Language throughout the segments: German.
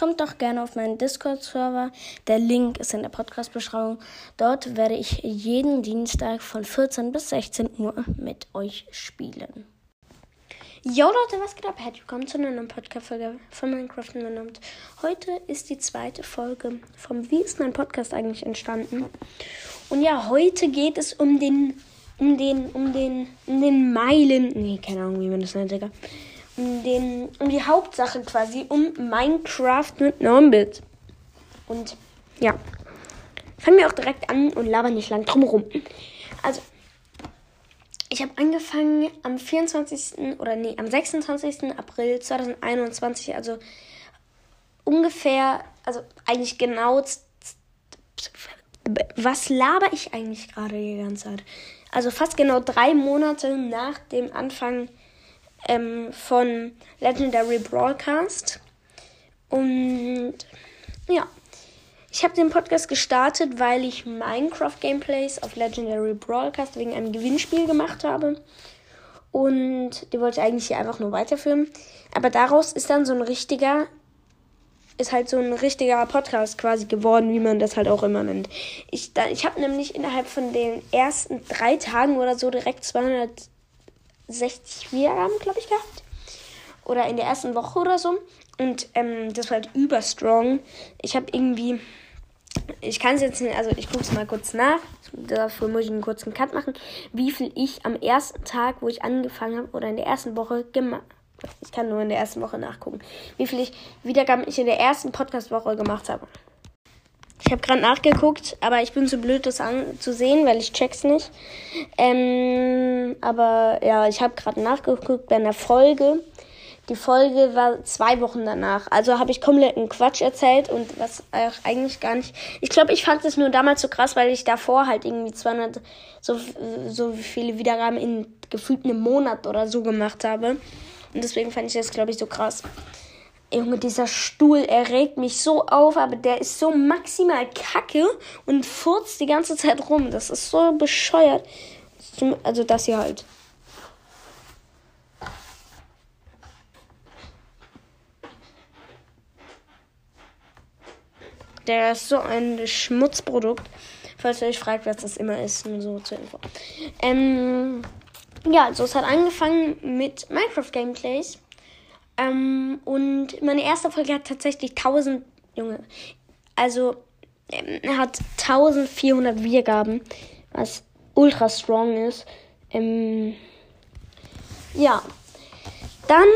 kommt doch gerne auf meinen Discord-Server. Der Link ist in der Podcast-Beschreibung. Dort werde ich jeden Dienstag von 14 bis 16 Uhr mit euch spielen. Jo Leute, was geht ab? Herzlich willkommen zu einer neuen Podcast-Folge von Minecraft und Heute ist die zweite Folge vom Wie ist mein Podcast eigentlich entstanden? Und ja, heute geht es um den, um den, um den, um den Meilen, nee, keine Ahnung, wie man das nennt, Digga. Um den, um die Hauptsache quasi, um Minecraft mit Normbit. Und ja, fangen wir auch direkt an und labern nicht lang drum rum. Also, ich habe angefangen am 24. oder nee, am 26. April 2021, also ungefähr, also eigentlich genau. Was laber ich eigentlich gerade die ganze Zeit? Also fast genau drei Monate nach dem Anfang ähm, von Legendary Broadcast. Und ja, ich habe den Podcast gestartet, weil ich Minecraft Gameplays auf Legendary Broadcast wegen einem Gewinnspiel gemacht habe. Und die wollte ich eigentlich hier einfach nur weiterführen. Aber daraus ist dann so ein richtiger, ist halt so ein richtiger Podcast quasi geworden, wie man das halt auch immer nennt. Ich, ich habe nämlich innerhalb von den ersten drei Tagen oder so direkt 260 Wiedergaben, glaube ich, gehabt. Oder in der ersten Woche oder so. Und ähm, das war halt überstrong. Ich habe irgendwie ich kann es jetzt nicht, also ich gucke es mal kurz nach. Dafür muss ich einen kurzen Cut machen. Wie viel ich am ersten Tag, wo ich angefangen habe, oder in der ersten Woche gemacht Ich kann nur in der ersten Woche nachgucken. Wie viel ich Wiedergaben ich in der ersten Podcast-Woche gemacht habe. Ich habe gerade nachgeguckt, aber ich bin zu blöd, das anzusehen, weil ich check's nicht. Ähm, aber ja, ich habe gerade nachgeguckt bei einer Folge. Die Folge war zwei Wochen danach. Also habe ich kompletten Quatsch erzählt und was eigentlich gar nicht. Ich glaube, ich fand es nur damals so krass, weil ich davor halt irgendwie 200 so, so viele Wiedergaben in gefühlt einem Monat oder so gemacht habe. Und deswegen fand ich das, glaube ich, so krass. Junge, dieser Stuhl, er regt mich so auf, aber der ist so maximal kacke und furzt die ganze Zeit rum. Das ist so bescheuert. Also das hier halt. Der ist so ein Schmutzprodukt. Falls ihr euch fragt, was das immer ist, nur so zur Info. Ähm, ja, also es hat angefangen mit Minecraft Gameplays. Ähm, und meine erste Folge hat tatsächlich 1000, Junge, also ähm, hat 1400 Wiedergaben, was ultra strong ist. Ähm, ja, dann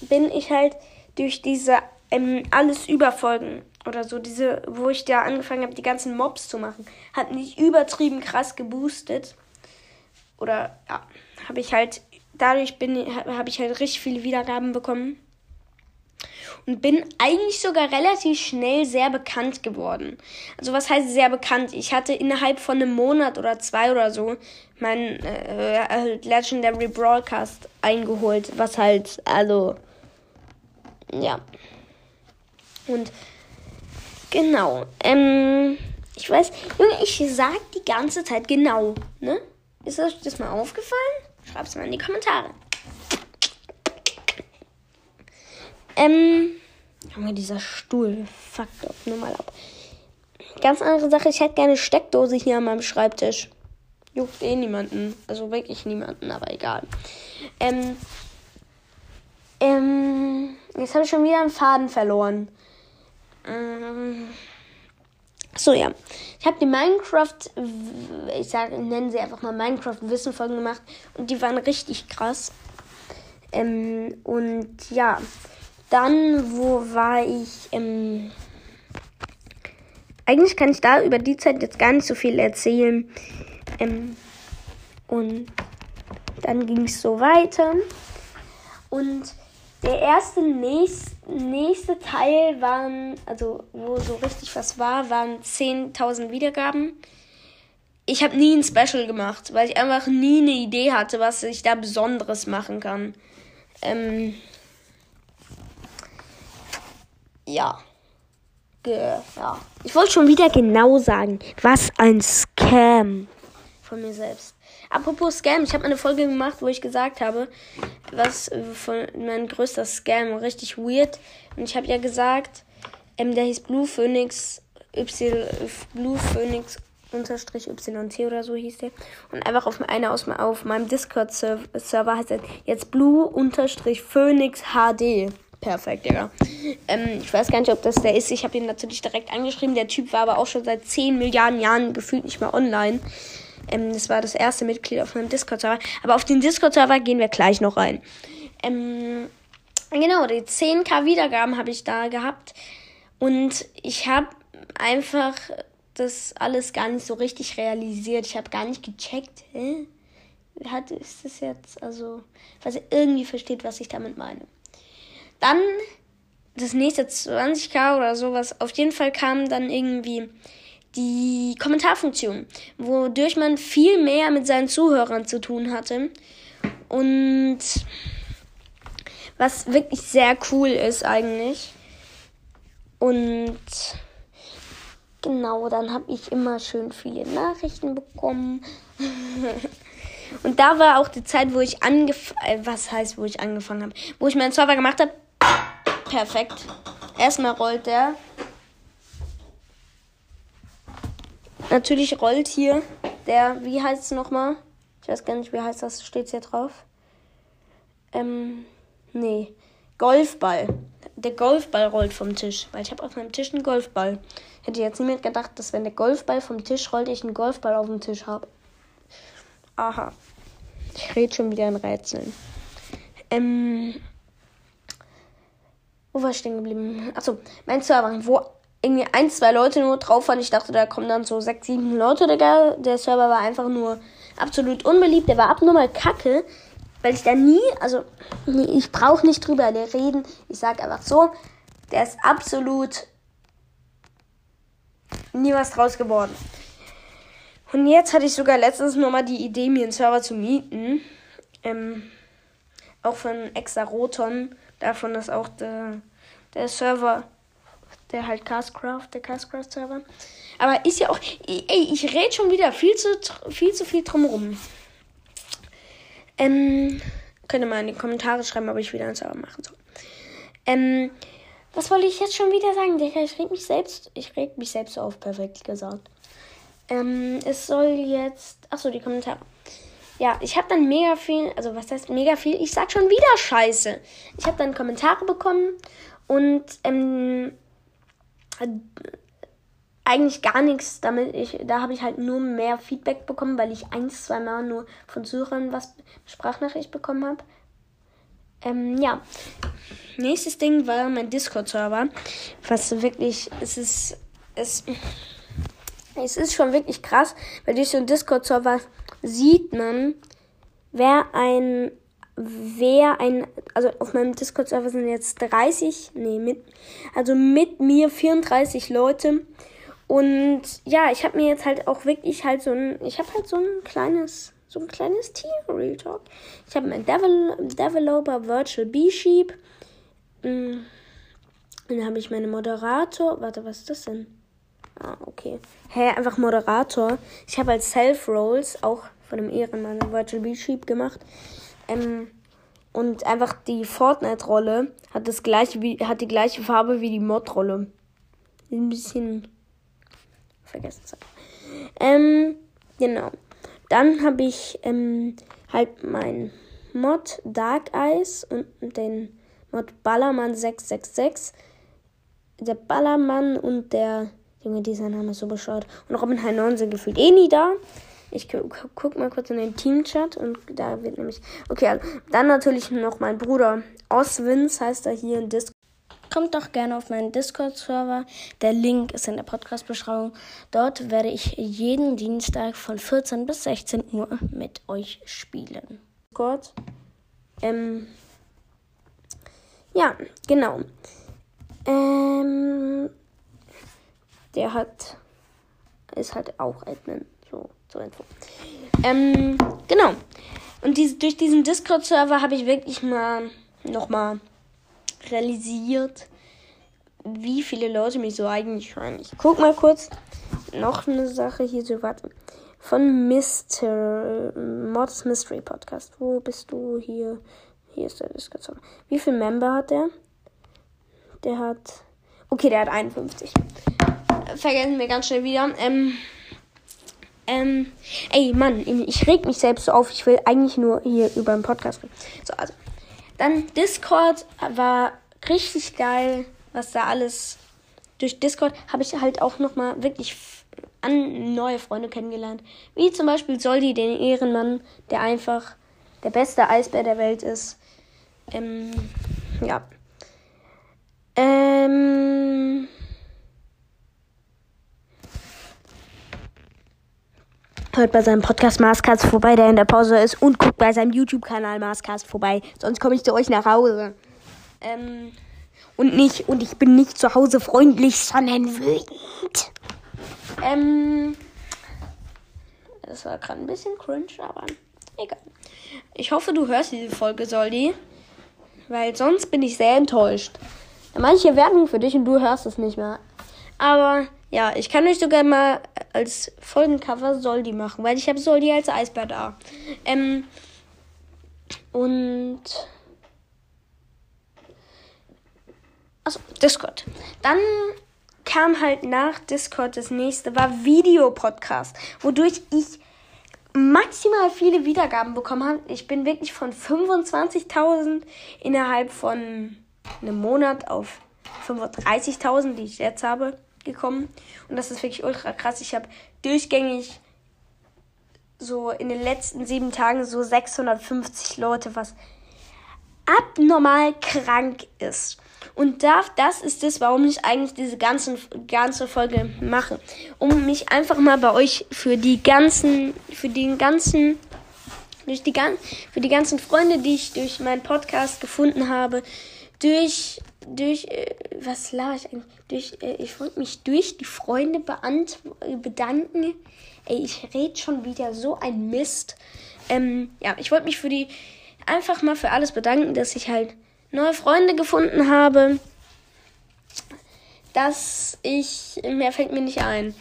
bin ich halt durch diese ähm, alles Überfolgen oder so, diese, wo ich da angefangen habe, die ganzen Mobs zu machen, hat nicht übertrieben krass geboostet. Oder ja, habe ich halt, dadurch bin habe ich halt richtig viele Wiedergaben bekommen. Und bin eigentlich sogar relativ schnell sehr bekannt geworden. Also was heißt sehr bekannt? Ich hatte innerhalb von einem Monat oder zwei oder so mein äh, Legendary Broadcast eingeholt. Was halt, also, ja. Und Genau. Ähm, ich weiß, Junge, ich sag die ganze Zeit genau, ne? Ist euch das mal aufgefallen? Schreib's mal in die Kommentare. Ähm, Junge, dieser Stuhl fuckt doch nur mal ab. Ganz andere Sache, ich hätte gerne Steckdose hier an meinem Schreibtisch. Juckt eh niemanden. Also wirklich niemanden, aber egal. Ähm, ähm, jetzt habe ich schon wieder einen Faden verloren. Ähm, so, ja. Ich habe die Minecraft, ich sage, nennen sie einfach mal Minecraft-Wissen-Folgen gemacht und die waren richtig krass. Ähm, und ja, dann, wo war ich? Ähm, eigentlich kann ich da über die Zeit jetzt gar nicht so viel erzählen. Ähm, und dann ging es so weiter. Und der erste nächste, nächste Teil waren, also wo so richtig was war, waren 10.000 Wiedergaben. Ich habe nie ein Special gemacht, weil ich einfach nie eine Idee hatte, was ich da Besonderes machen kann. Ähm, ja. Ge ja. Ich wollte schon wieder genau sagen, was ein Scam. von mir selbst. Apropos Scam, ich habe eine Folge gemacht, wo ich gesagt habe, was von mein größter Scam, richtig weird. Und ich habe ja gesagt, ähm, der hieß Blue Phoenix Y Blue Phoenix unterstrich YT oder so hieß der. Und einfach auf einer aus auf meinem Discord-Server heißt er jetzt Blue unterstrich Phoenix HD. Perfekt, Digga. Ähm, ich weiß gar nicht, ob das der ist. Ich habe ihn natürlich direkt angeschrieben. Der Typ war aber auch schon seit 10 Milliarden Jahren gefühlt nicht mehr online. Ähm, das war das erste Mitglied auf meinem Discord-Server. Aber auf den Discord-Server gehen wir gleich noch rein. Ähm, genau, die 10k Wiedergaben habe ich da gehabt. Und ich habe einfach das alles gar nicht so richtig realisiert. Ich habe gar nicht gecheckt, hä? Hat, ist das jetzt, also, falls ihr irgendwie versteht, was ich damit meine. Dann das nächste 20k oder sowas. Auf jeden Fall kam dann irgendwie die Kommentarfunktion, wodurch man viel mehr mit seinen Zuhörern zu tun hatte. Und was wirklich sehr cool ist eigentlich. Und genau, dann habe ich immer schön viele Nachrichten bekommen. Und da war auch die Zeit, wo ich angefangen, äh, was heißt, wo ich angefangen habe, wo ich meinen Server gemacht habe. Perfekt. Erstmal rollt der. Natürlich rollt hier der, wie heißt es nochmal? Ich weiß gar nicht, wie heißt das, steht hier drauf. Ähm, nee. Golfball. Der Golfball rollt vom Tisch, weil ich habe auf meinem Tisch einen Golfball. Hätte jetzt niemand gedacht, dass wenn der Golfball vom Tisch rollt, ich einen Golfball auf dem Tisch habe. Aha. Ich rede schon wieder in Rätseln. Ähm, wo war ich stehen geblieben? Achso, mein Server, wo irgendwie ein, zwei Leute nur drauf waren. Ich dachte, da kommen dann so sechs, sieben Leute, Digga. Der Server war einfach nur absolut unbeliebt. Der war abnormal kacke, weil ich da nie, also ich brauche nicht drüber reden. Ich sag einfach so, der ist absolut nie was draus geworden. Und jetzt hatte ich sogar letztens nochmal die Idee, mir einen Server zu mieten. Ähm, auch von Exaroton. Davon ist auch der, der Server, der halt Castcraft, der Castcraft-Server. Aber ist ja auch. Ey, ich rede schon wieder viel zu, viel zu viel drumherum. Ähm, könnt ihr mal in die Kommentare schreiben, ob ich wieder einen Server machen soll. Ähm, was wollte ich jetzt schon wieder sagen? Ich reg mich selbst, ich reg mich selbst auf, perfekt gesagt. Ähm, es soll jetzt, achso, die Kommentare ja, ich habe dann mega viel, also was heißt mega viel? Ich sag schon wieder Scheiße. Ich habe dann Kommentare bekommen und ähm, eigentlich gar nichts damit. Ich, da habe ich halt nur mehr Feedback bekommen, weil ich ein, zwei Mal nur von Syrern was Sprachnachricht bekommen habe. Ähm, ja. Nächstes Ding war mein Discord-Server. Was wirklich, es ist, es, es ist schon wirklich krass, weil durch so einen Discord-Server sieht man, wer ein, wer ein, also auf meinem Discord-Server sind jetzt 30, nee, mit, also mit mir 34 Leute. Und ja, ich habe mir jetzt halt auch wirklich halt so ein, ich habe halt so ein kleines, so ein kleines Team, Real Talk. Ich habe meinen Devel Developer Virtual Bee Sheep. Mm. Dann habe ich meine Moderator. Warte, was ist das denn? Ah, okay. Hä, hey, einfach Moderator. Ich habe als Self-Rolls auch von dem Ehrenmann Virtual B-Sheep gemacht. Ähm, und einfach die Fortnite-Rolle hat das gleiche wie, hat die gleiche Farbe wie die Mod-Rolle. Ein bisschen vergessen. Ähm, genau. Dann habe ich ähm, halt mein Mod Dark Eyes und den Mod Ballermann 666. Der Ballermann und der Junge, dieser Name ist so bescheuert. Und Robin High 9 sind gefühlt eh nie da. Ich gu guck mal kurz in den Teamchat und da wird nämlich. Okay, also, dann natürlich noch mein Bruder Oswins heißt er hier in Discord. Kommt doch gerne auf meinen Discord-Server. Der Link ist in der Podcast-Beschreibung. Dort werde ich jeden Dienstag von 14 bis 16 Uhr mit euch spielen. Discord. Ähm. Ja, genau. Ähm. Der hat. Ist halt auch Admin. So zur Info. Ähm, genau. Und diese, durch diesen Discord-Server habe ich wirklich mal nochmal realisiert, wie viele Leute mich so eigentlich hören. Ich guck mal kurz. Noch eine Sache hier so, warte. von Mr. Mods Mystery Podcast. Wo bist du hier? Hier ist der Discord. Wie viele Member hat der? Der hat. Okay, der hat 51. Vergessen wir ganz schnell wieder. Ähm. Ähm. Ey, Mann, ich reg mich selbst so auf. Ich will eigentlich nur hier über den Podcast reden. So, also. Dann Discord war richtig geil, was da alles. Durch Discord habe ich halt auch nochmal wirklich an neue Freunde kennengelernt. Wie zum Beispiel Soldi, den Ehrenmann, der einfach der beste Eisbär der Welt ist. Ähm, ja. Ähm. Hört bei seinem Podcast Marscast vorbei, der in der Pause ist, und guckt bei seinem YouTube-Kanal Marscast vorbei. Sonst komme ich zu euch nach Hause. Ähm, und nicht, und ich bin nicht zu Hause freundlich, sondern wütend. Ähm, das war gerade ein bisschen cringe, aber egal. Ich hoffe, du hörst diese Folge, Soldi. Weil sonst bin ich sehr enttäuscht. Manche Werbung für dich und du hörst es nicht mehr. Aber ja, ich kann euch sogar mal als Folgencover Soldi machen, weil ich habe Soldi als Eisbär da. Ähm, und. Achso, Discord. Dann kam halt nach Discord das nächste, war Videopodcast, wodurch ich maximal viele Wiedergaben bekommen habe. Ich bin wirklich von 25.000 innerhalb von einem Monat auf 35.000, die ich jetzt habe, gekommen. Und das ist wirklich ultra krass. Ich habe durchgängig so in den letzten sieben Tagen so 650 Leute, was abnormal krank ist. Und da, das ist es, warum ich eigentlich diese ganzen, ganze Folge mache. Um mich einfach mal bei euch für die ganzen, für den ganzen, durch die, für die ganzen Freunde, die ich durch meinen Podcast gefunden habe, durch, durch, äh, was laber ich eigentlich? Durch, äh, ich wollte mich durch die Freunde bedanken. Ey, ich rede schon wieder so ein Mist. Ähm, ja, ich wollte mich für die, einfach mal für alles bedanken, dass ich halt neue Freunde gefunden habe, dass ich, mehr fällt mir nicht ein,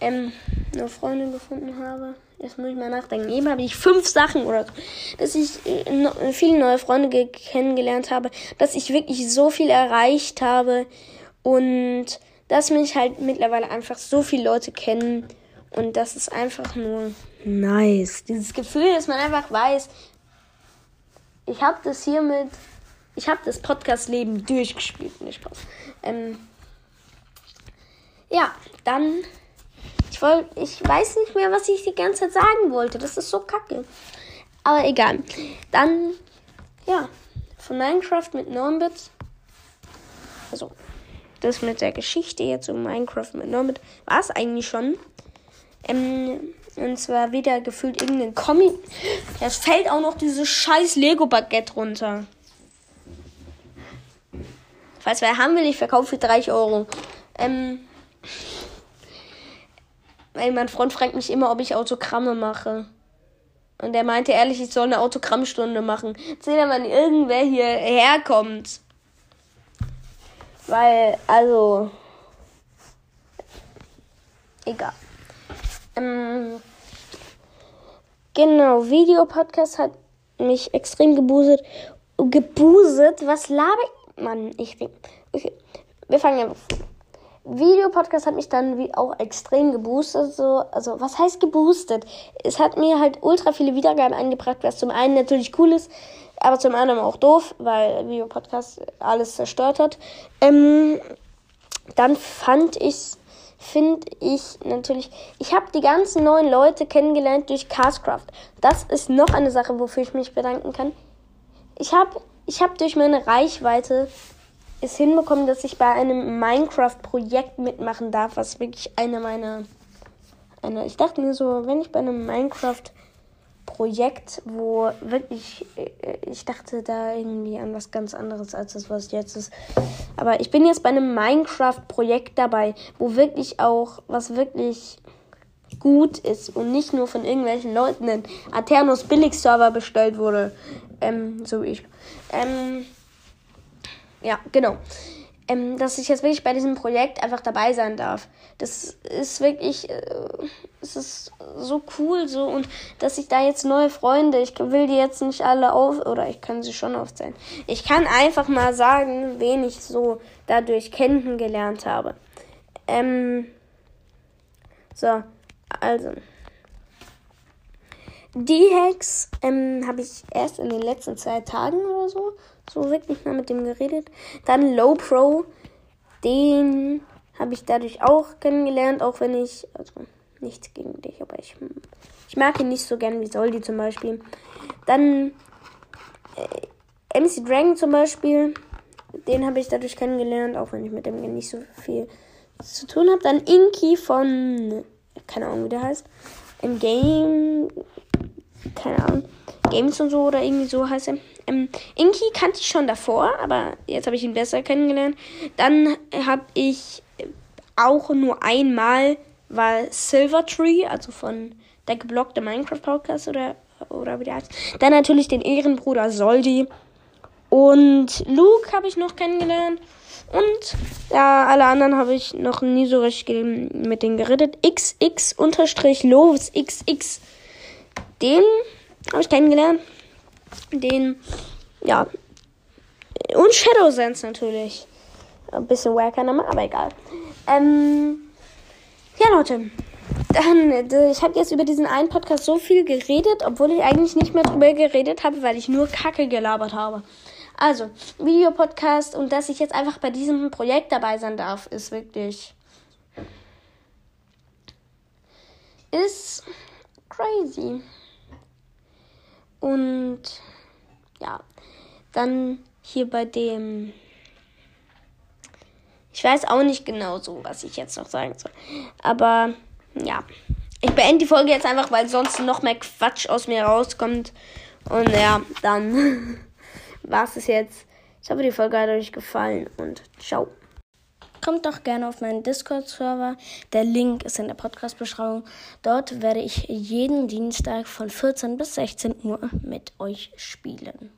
ähm, neue Freunde gefunden habe. Jetzt muss ich mal nachdenken. Eben habe ich fünf Sachen oder so, dass ich äh, viele neue Freunde kennengelernt habe, dass ich wirklich so viel erreicht habe und dass mich halt mittlerweile einfach so viele Leute kennen und das ist einfach nur nice. Dieses Gefühl, dass man einfach weiß, ich habe das hier mit ich habe das Podcast-Leben durchgespielt. Nicht. Ähm, ja, dann. Ich, wollt, ich weiß nicht mehr, was ich die ganze Zeit sagen wollte. Das ist so kacke. Aber egal. Dann, ja, von Minecraft mit Normbit. Also, das mit der Geschichte jetzt um Minecraft mit Normbit war es eigentlich schon. Ähm, und zwar wieder gefühlt irgendein Comic. Es fällt auch noch dieses scheiß Lego-Baguette runter. Falls wer haben will, ich verkaufe für 30 Euro. Ähm, weil mein Freund fragt mich immer, ob ich Autogramme mache. Und er meinte ehrlich, ich soll eine Autogrammstunde machen. Seht ihr, wann irgendwer hierher kommt. Weil, also. Egal. Ähm, genau, Videopodcast hat mich extrem gebuset. Gebuset? Was laber ich? Mann, ich. Okay. Wir fangen einfach Videopodcast hat mich dann wie auch extrem geboostet. So, also was heißt geboostet? Es hat mir halt ultra viele Wiedergaben eingebracht, was zum einen natürlich cool ist, aber zum anderen auch doof, weil Videopodcast alles zerstört hat. Ähm, dann fand ich, finde ich natürlich, ich habe die ganzen neuen Leute kennengelernt durch Castcraft. Das ist noch eine Sache, wofür ich mich bedanken kann. Ich habe ich habe durch meine Reichweite es hinbekommen, dass ich bei einem Minecraft-Projekt mitmachen darf, was wirklich eine meiner. Eine, ich dachte mir so, wenn ich bei einem Minecraft-Projekt, wo wirklich. Äh, ich dachte da irgendwie an was ganz anderes als das, was jetzt ist. Aber ich bin jetzt bei einem Minecraft-Projekt dabei, wo wirklich auch was wirklich gut ist und nicht nur von irgendwelchen Leuten in Aternos Billig-Server bestellt wurde. Ähm, so wie ich. Ähm, ja, genau. ähm, dass ich jetzt wirklich bei diesem Projekt einfach dabei sein darf. Das ist wirklich, äh, es ist so cool so und dass ich da jetzt neue Freunde, ich will die jetzt nicht alle auf, oder ich kann sie schon aufzählen. Ich kann einfach mal sagen, wen ich so dadurch kennengelernt habe. Ähm, so, also. Die Hacks ähm, habe ich erst in den letzten zwei Tagen oder so, so wirklich mal mit dem geredet. Dann Low Pro, den habe ich dadurch auch kennengelernt, auch wenn ich, also nichts gegen dich, aber ich, ich mag ihn nicht so gern wie Soldi zum Beispiel. Dann äh, MC Dragon zum Beispiel, den habe ich dadurch kennengelernt, auch wenn ich mit dem nicht so viel zu tun habe. Dann Inky von, keine Ahnung wie der heißt, im Game keine Ahnung, Games und so oder irgendwie so heißt er. Ähm, Inky kannte ich schon davor, aber jetzt habe ich ihn besser kennengelernt. Dann habe ich auch nur einmal war Silvertree, also von der geblockte Minecraft Podcast oder oder wie der heißt. Dann natürlich den Ehrenbruder Soldi und Luke habe ich noch kennengelernt. Und ja, alle anderen habe ich noch nie so richtig mit denen geredet. XX unterstrich Loves XX den habe ich kennengelernt. Den, ja. Und Shadow Sense natürlich. Ein bisschen wacker Name, aber egal. Ähm, ja, Leute. Dann, äh, ich habe jetzt über diesen einen Podcast so viel geredet, obwohl ich eigentlich nicht mehr drüber geredet habe, weil ich nur Kacke gelabert habe. Also, Videopodcast und dass ich jetzt einfach bei diesem Projekt dabei sein darf, ist wirklich. ist crazy. Und ja, dann hier bei dem. Ich weiß auch nicht genau so, was ich jetzt noch sagen soll. Aber ja. Ich beende die Folge jetzt einfach, weil sonst noch mehr Quatsch aus mir rauskommt. Und ja, dann war es jetzt. Ich hoffe, die Folge hat euch gefallen und ciao. Kommt doch gerne auf meinen Discord-Server. Der Link ist in der Podcast-Beschreibung. Dort werde ich jeden Dienstag von 14 bis 16 Uhr mit euch spielen.